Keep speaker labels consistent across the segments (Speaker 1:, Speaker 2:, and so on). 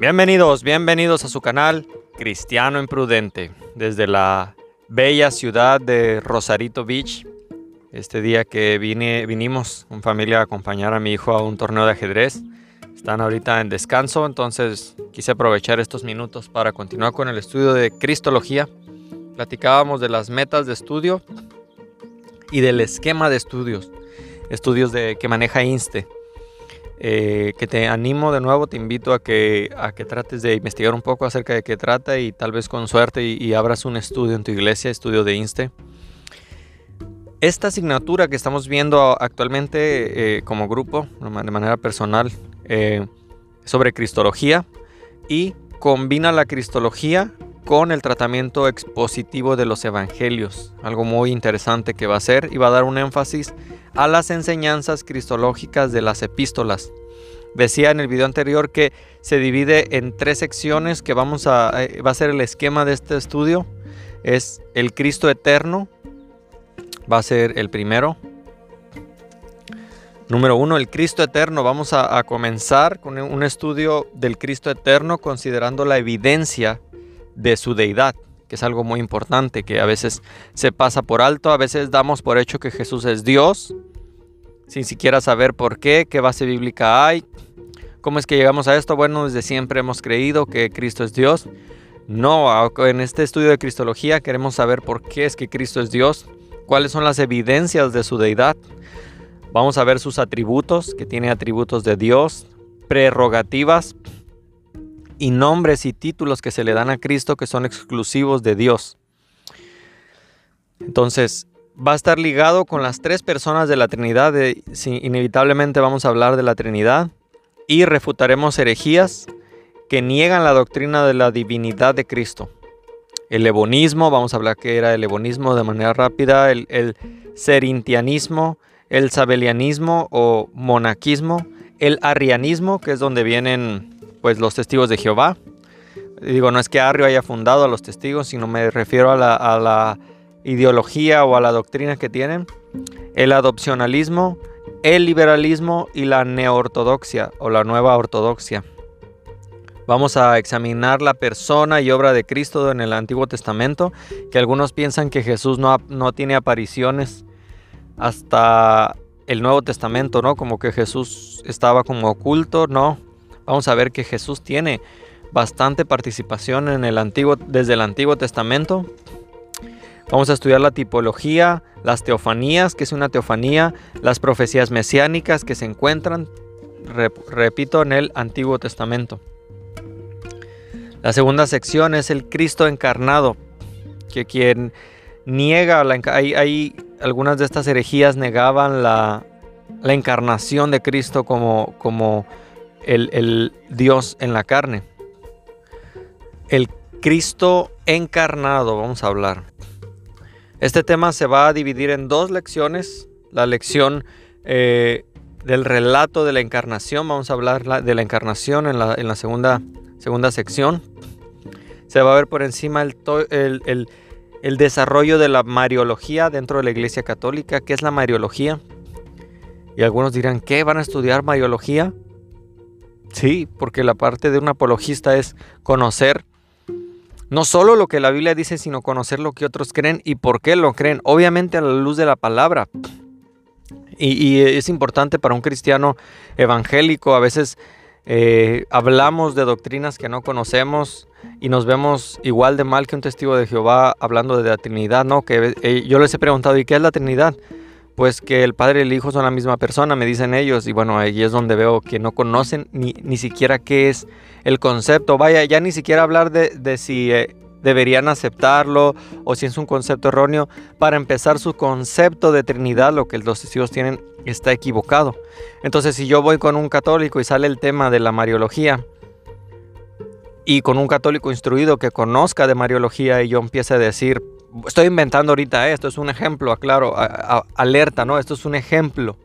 Speaker 1: Bienvenidos, bienvenidos a su canal Cristiano Imprudente, desde la bella ciudad de Rosarito Beach. Este día que vine, vinimos con familia a acompañar a mi hijo a un torneo de ajedrez. Están ahorita en descanso, entonces quise aprovechar estos minutos para continuar con el estudio de Cristología. Platicábamos de las metas de estudio y del esquema de estudios, estudios de, que maneja INSTE. Eh, que te animo de nuevo, te invito a que, a que trates de investigar un poco acerca de qué trata y tal vez con suerte y, abras un estudio en tu iglesia, estudio de INSTE. Esta asignatura que estamos viendo actualmente eh, como grupo, de manera personal, eh, sobre Cristología y combina la Cristología con el tratamiento expositivo de los evangelios, algo muy interesante que va a ser y va a dar un énfasis a las enseñanzas cristológicas de las epístolas. Decía en el video anterior que se divide en tres secciones que vamos a eh, va a ser el esquema de este estudio. Es el Cristo eterno, va a ser el primero. Número uno, el Cristo eterno. Vamos a, a comenzar con un estudio del Cristo eterno considerando la evidencia de su deidad, que es algo muy importante, que a veces se pasa por alto, a veces damos por hecho que Jesús es Dios, sin siquiera saber por qué, qué base bíblica hay, cómo es que llegamos a esto. Bueno, desde siempre hemos creído que Cristo es Dios. No, en este estudio de Cristología queremos saber por qué es que Cristo es Dios, cuáles son las evidencias de su deidad. Vamos a ver sus atributos, que tiene atributos de Dios, prerrogativas, y nombres y títulos que se le dan a Cristo que son exclusivos de Dios. Entonces, va a estar ligado con las tres personas de la Trinidad. inevitablemente vamos a hablar de la Trinidad y refutaremos herejías que niegan la doctrina de la divinidad de Cristo. El ebonismo, vamos a hablar que era el ebonismo de manera rápida, el, serintianismo, el sabelianismo o monaquismo, el arrianismo, que es donde vienen pues los testigos de Jehová. Digo, no es que Arrio haya fundado a los testigos, sino me refiero a la, ideología o a la doctrina que tienen. El adopcionalismo, el liberalismo y la neortodoxia o la nueva ortodoxia. Vamos a examinar la persona y obra de Cristo en el Antiguo Testamento, que algunos piensan que Jesús no, no tiene apariciones hasta el Nuevo Testamento, ¿no? Como que Jesús estaba como oculto, no vamos a ver que Jesús tiene bastante participación en el antiguo, desde el Antiguo Testamento. Vamos a estudiar la tipología, las teofanías, que es una teofanía, las profecías mesiánicas que se encuentran, repito, en el Antiguo Testamento. La segunda sección es el Cristo encarnado, que quien niega, la, hay, algunas de estas herejías negaban la, encarnación de Cristo como, como el, Dios en la carne. El Cristo encarnado, vamos a hablar. Este tema se va a dividir en dos lecciones. La lección eh, del relato de la encarnación, vamos a hablar de la encarnación en la, segunda, segunda sección. Se va a ver por encima el, el, desarrollo de la mariología dentro de la Iglesia Católica. ¿Qué es la mariología? Y algunos dirán, ¿qué? ¿Van a estudiar mariología? Sí, porque la parte de un apologista es conocer no solo lo que la Biblia dice, sino conocer lo que otros creen y por qué lo creen, obviamente a la luz de la palabra. Y, es importante para un cristiano evangélico, a veces eh, hablamos de doctrinas que no conocemos y nos vemos igual de mal que un testigo de Jehová hablando de la Trinidad, ¿no? Que eh, yo les he preguntado, ¿y qué es la Trinidad? Pues que el Padre y el Hijo son la misma persona, me dicen ellos, y bueno, ahí es donde veo que no conocen ni, ni siquiera qué es el concepto. Vaya, ya ni siquiera hablar de, si eh, deberían aceptarlo o si es un concepto erróneo. Para empezar, su concepto de Trinidad, lo que los testigos tienen, está equivocado. Entonces, si yo voy con un católico y sale el tema de la Mariología, y con un católico instruido que conozca de Mariología y yo empiece a decir, estoy inventando ahorita esto, es un ejemplo, aclaro, alerta, ¿no? Esto es un ejemplo.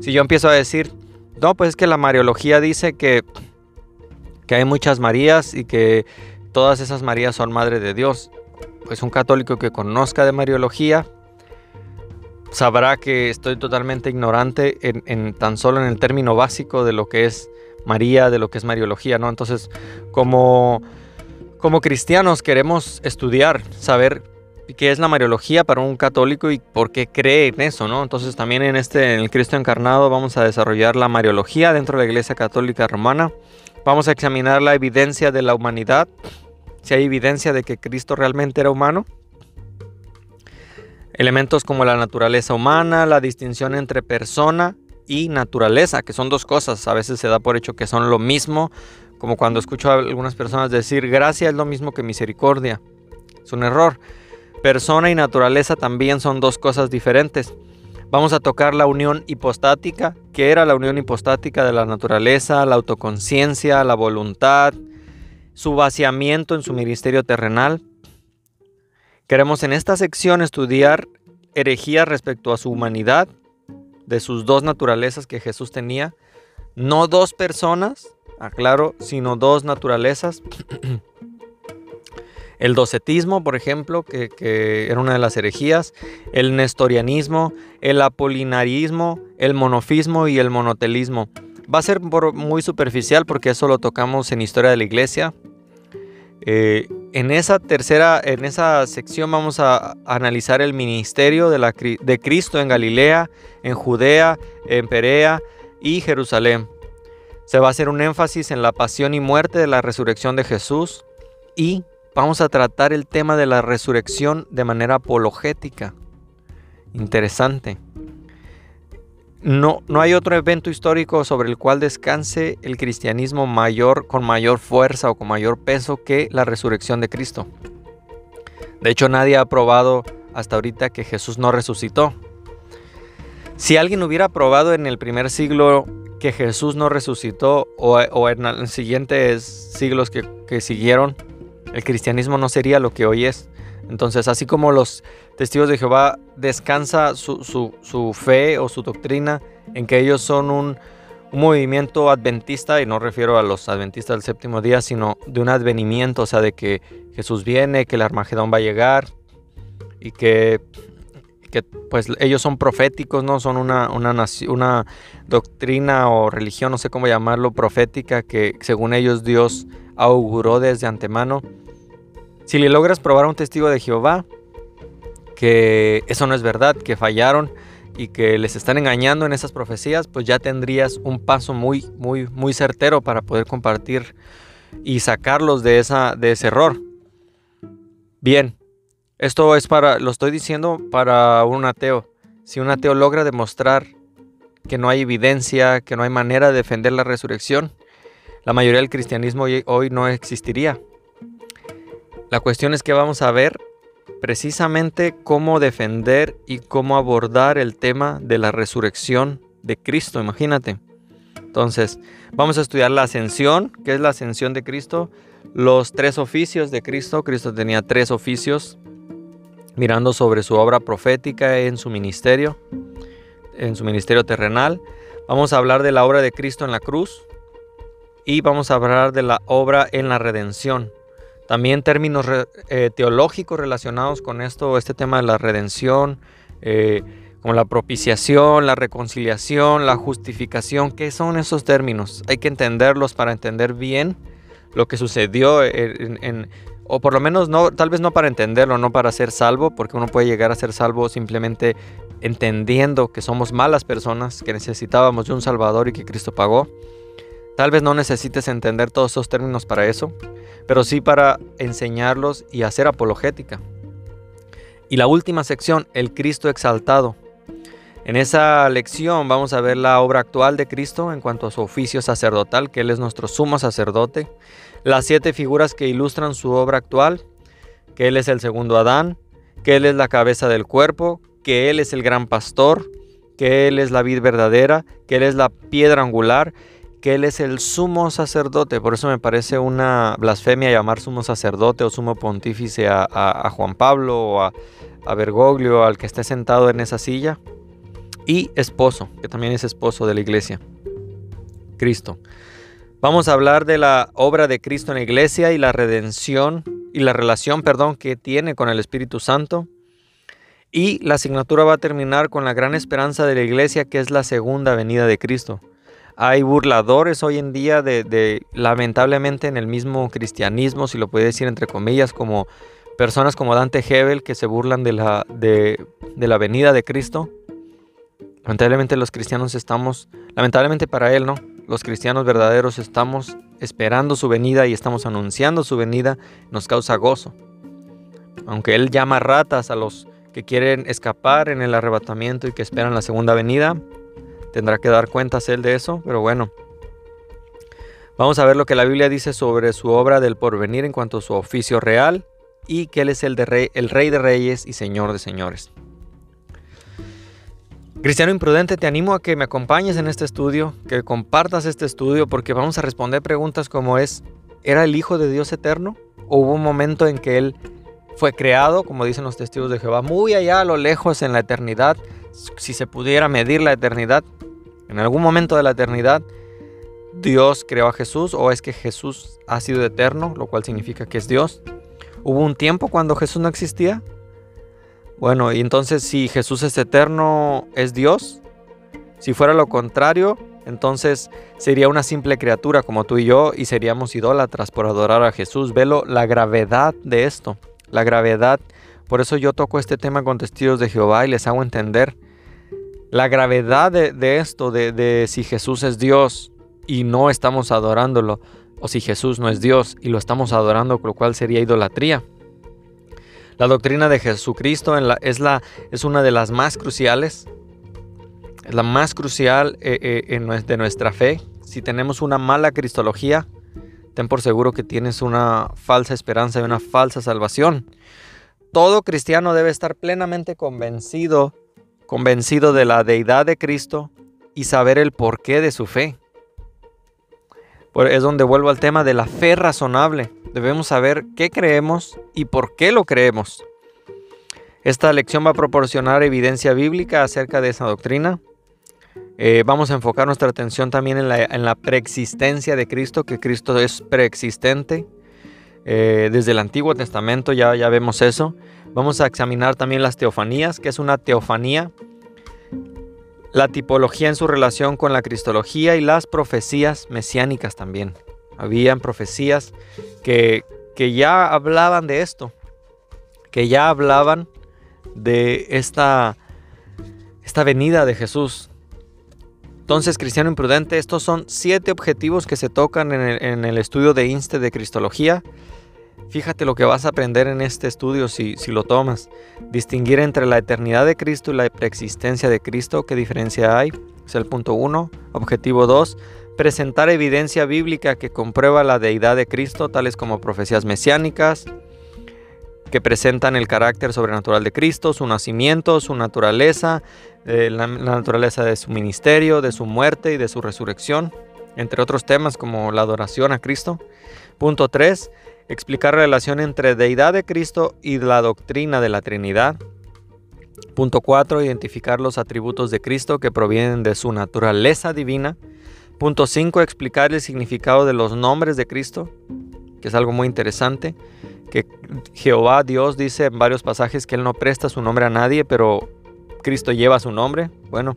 Speaker 1: Si yo empiezo a decir, no, pues es que la Mariología dice que, que hay muchas Marías y que todas esas Marías son Madre de Dios, pues un católico que conozca de Mariología sabrá que estoy totalmente ignorante en, tan solo en el término básico de lo que es María, de lo que es Mariología, ¿no? Entonces, como, como cristianos queremos estudiar, saber qué es la Mariología para un católico y por qué cree en eso, ¿no? Entonces también en este, en el Cristo encarnado, vamos a desarrollar la Mariología dentro de la Iglesia Católica Romana. Vamos a examinar la evidencia de la humanidad, si hay evidencia de que Cristo realmente era humano. Elementos como la naturaleza humana, la distinción entre persona y naturaleza, que son dos cosas. A veces se da por hecho que son lo mismo, como cuando escucho a algunas personas decir gracia es lo mismo que misericordia. Es un error. Persona y naturaleza también son dos cosas diferentes. Vamos a tocar la unión hipostática, que era la unión hipostática de la naturaleza, la autoconciencia, la voluntad, su vaciamiento en su ministerio terrenal. Queremos en esta sección estudiar herejías respecto a su humanidad, de sus dos naturalezas que Jesús tenía, no dos personas, aclaro, sino dos naturalezas. el docetismo, por ejemplo, que, era una de las herejías, el nestorianismo, el apolinarismo, el monofismo y el monotelismo. Va a ser muy superficial porque eso lo tocamos en Historia de la Iglesia. Eh, en esa tercera, en esa sección vamos a analizar el ministerio de, la, de Cristo en Galilea, en Judea, en Perea y Jerusalén. Se va a hacer un énfasis en la pasión y muerte de la resurrección de Jesús y vamos a tratar el tema de la resurrección de manera apologética. Interesante. No, no hay otro evento histórico sobre el cual descanse el cristianismo mayor, con mayor fuerza o con mayor peso que la resurrección de Cristo. De hecho, nadie ha probado hasta ahorita que Jesús no resucitó. Si alguien hubiera probado en el primer siglo que Jesús no resucitó o, en los siguientes siglos que, que siguieron, el cristianismo no sería lo que hoy es. Entonces, así como los testigos de Jehová descansa su, fe o su doctrina en que ellos son un, movimiento adventista, y no refiero a los adventistas del séptimo día, sino de un advenimiento, o sea, de que Jesús viene, que el Armagedón va a llegar y que, pues ellos son proféticos, ¿no? Son una doctrina o religión, no sé cómo llamarlo, profética, que según ellos Dios auguró desde antemano. Si le logras probar a un testigo de Jehová que eso no es verdad, que fallaron y que les están engañando en esas profecías, pues ya tendrías un paso muy, muy, muy certero para poder compartir y sacarlos de, esa, de ese error. Bien, esto es para, lo estoy diciendo para un ateo. Si un ateo logra demostrar que no hay evidencia, que no hay manera de defender la resurrección, la mayoría del cristianismo hoy, no existiría. La cuestión es que vamos a ver precisamente cómo defender y cómo abordar el tema de la resurrección de Cristo, imagínate. Entonces, vamos a estudiar la ascensión, que es la ascensión de Cristo, los tres oficios de Cristo. Cristo tenía tres oficios, mirando sobre su obra profética en su ministerio, en su ministerio terrenal. Vamos a hablar de la obra de Cristo en la cruz, y vamos a hablar de la obra en la redención. También términos eh, teológicos relacionados con esto, este tema de la redención, eh, como la propiciación, la reconciliación, la justificación. ¿Qué son esos términos? Hay que entenderlos para entender bien lo que sucedió o por lo menos no, tal vez no para entenderlo, no para ser salvo, porque uno puede llegar a ser salvo simplemente entendiendo que somos malas personas, que necesitábamos de un Salvador y que Cristo pagó. Tal vez no necesites entender todos esos términos para eso, pero sí para enseñarlos y hacer apologética. Y la última sección, el Cristo exaltado. En esa lección vamos a ver la obra actual de Cristo en cuanto a su oficio sacerdotal, que Él es nuestro sumo sacerdote, las siete figuras que ilustran su obra actual, que Él es el segundo Adán, que Él es la cabeza del cuerpo, que Él es el gran pastor, que Él es la vid verdadera, que Él es la piedra angular que Él es el sumo sacerdote. Por eso me parece una blasfemia llamar sumo sacerdote o sumo pontífice a, Juan Pablo o a, a Bergoglio, al que esté sentado en esa silla. Y esposo, que también es esposo de la iglesia, Cristo. Vamos a hablar de la obra de Cristo en la iglesia y la redención y la relación, perdón, que tiene con el Espíritu Santo. Y la asignatura va a terminar con la gran esperanza de la iglesia que es la segunda venida de Cristo. Hay burladores hoy en día de, lamentablemente en el mismo cristianismo, si lo puede decir entre comillas, como personas como Dante Hebel que se burlan de la, de, la venida de Cristo. Lamentablemente los cristianos estamos, lamentablemente para él, ¿no? Los cristianos verdaderos estamos esperando su venida y estamos anunciando su venida, nos causa gozo. Aunque él llama ratas a los que quieren escapar en el arrebatamiento y que esperan la segunda venida, Tendrá que dar cuentas él de eso, pero bueno. Vamos a ver lo que la Biblia dice sobre su obra del porvenir en cuanto a su oficio real y que él es el, de rey, el rey de reyes y señor de señores. Cristiano imprudente, te animo a que me acompañes en este estudio, que compartas este estudio porque vamos a responder preguntas como es, ¿era el Hijo de Dios eterno? ¿O hubo un momento en que Él fue creado, como dicen los testigos de Jehová, muy allá a lo lejos en la eternidad? Si se pudiera medir la eternidad, en algún momento de la eternidad, Dios creó a Jesús o es que Jesús ha sido eterno, lo cual significa que es Dios. ¿Hubo un tiempo cuando Jesús no existía? Bueno, y entonces si Jesús es eterno, ¿es Dios? Si fuera lo contrario, entonces sería una simple criatura como tú y yo y seríamos idólatras por adorar a Jesús. Velo la gravedad de esto, la gravedad. Por eso yo toco este tema con testigos de Jehová y les hago entender la gravedad de, esto, de, si Jesús es Dios y no estamos adorándolo, o si Jesús no es Dios y lo estamos adorando, lo cual sería idolatría. La doctrina de Jesucristo es, la, es una de las más cruciales, es la más crucial eh, eh, de nuestra fe. Si tenemos una mala cristología, ten por seguro que tienes una falsa esperanza y una falsa salvación. Todo cristiano debe estar plenamente convencido convencido de la deidad de Cristo y saber el porqué de su fe. Es donde vuelvo al tema de la fe razonable. Debemos saber qué creemos y por qué lo creemos. Esta lección va a proporcionar evidencia bíblica acerca de esa doctrina. Eh, vamos a enfocar nuestra atención también en la, preexistencia de Cristo, que Cristo es preexistente. Eh, desde el Antiguo Testamento ya, ya vemos eso. Vamos a examinar también las teofanías, que es una teofanía, la tipología en su relación con la cristología y las profecías mesiánicas también. Habían profecías que, que ya hablaban de esto, que ya hablaban de esta, esta venida de Jesús. Entonces, cristiano imprudente, estos son siete objetivos que se tocan en el, en el estudio de Inste de Cristología. Fíjate lo que vas a aprender en este estudio si, lo tomas. Distinguir entre la eternidad de Cristo y la preexistencia de Cristo. ¿Qué diferencia hay? Es el punto 1. Objetivo 2. Presentar evidencia bíblica que comprueba la deidad de Cristo, tales como profecías mesiánicas, que presentan el carácter sobrenatural de Cristo, su nacimiento, su naturaleza, eh, la, la naturaleza de su ministerio, de su muerte y de su resurrección, entre otros temas como la adoración a Cristo. Punto 3 explicar la relación entre deidad de Cristo y la doctrina de la Trinidad. Punto 4. Identificar los atributos de Cristo que provienen de su naturaleza divina. Punto 5. Explicar el significado de los nombres de Cristo, que es algo muy interesante. Que Jehová Dios dice en varios pasajes que Él no presta su nombre a nadie, pero Cristo lleva su nombre. Bueno,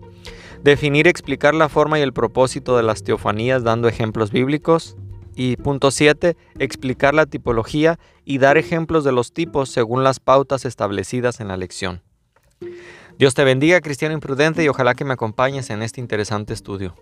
Speaker 1: definir explicar la forma y el propósito de las teofanías dando ejemplos bíblicos. Y punto 7, explicar la tipología y dar ejemplos de los tipos según las pautas establecidas en la lección. Dios te bendiga, cristiano imprudente, y ojalá que me acompañes en este interesante estudio.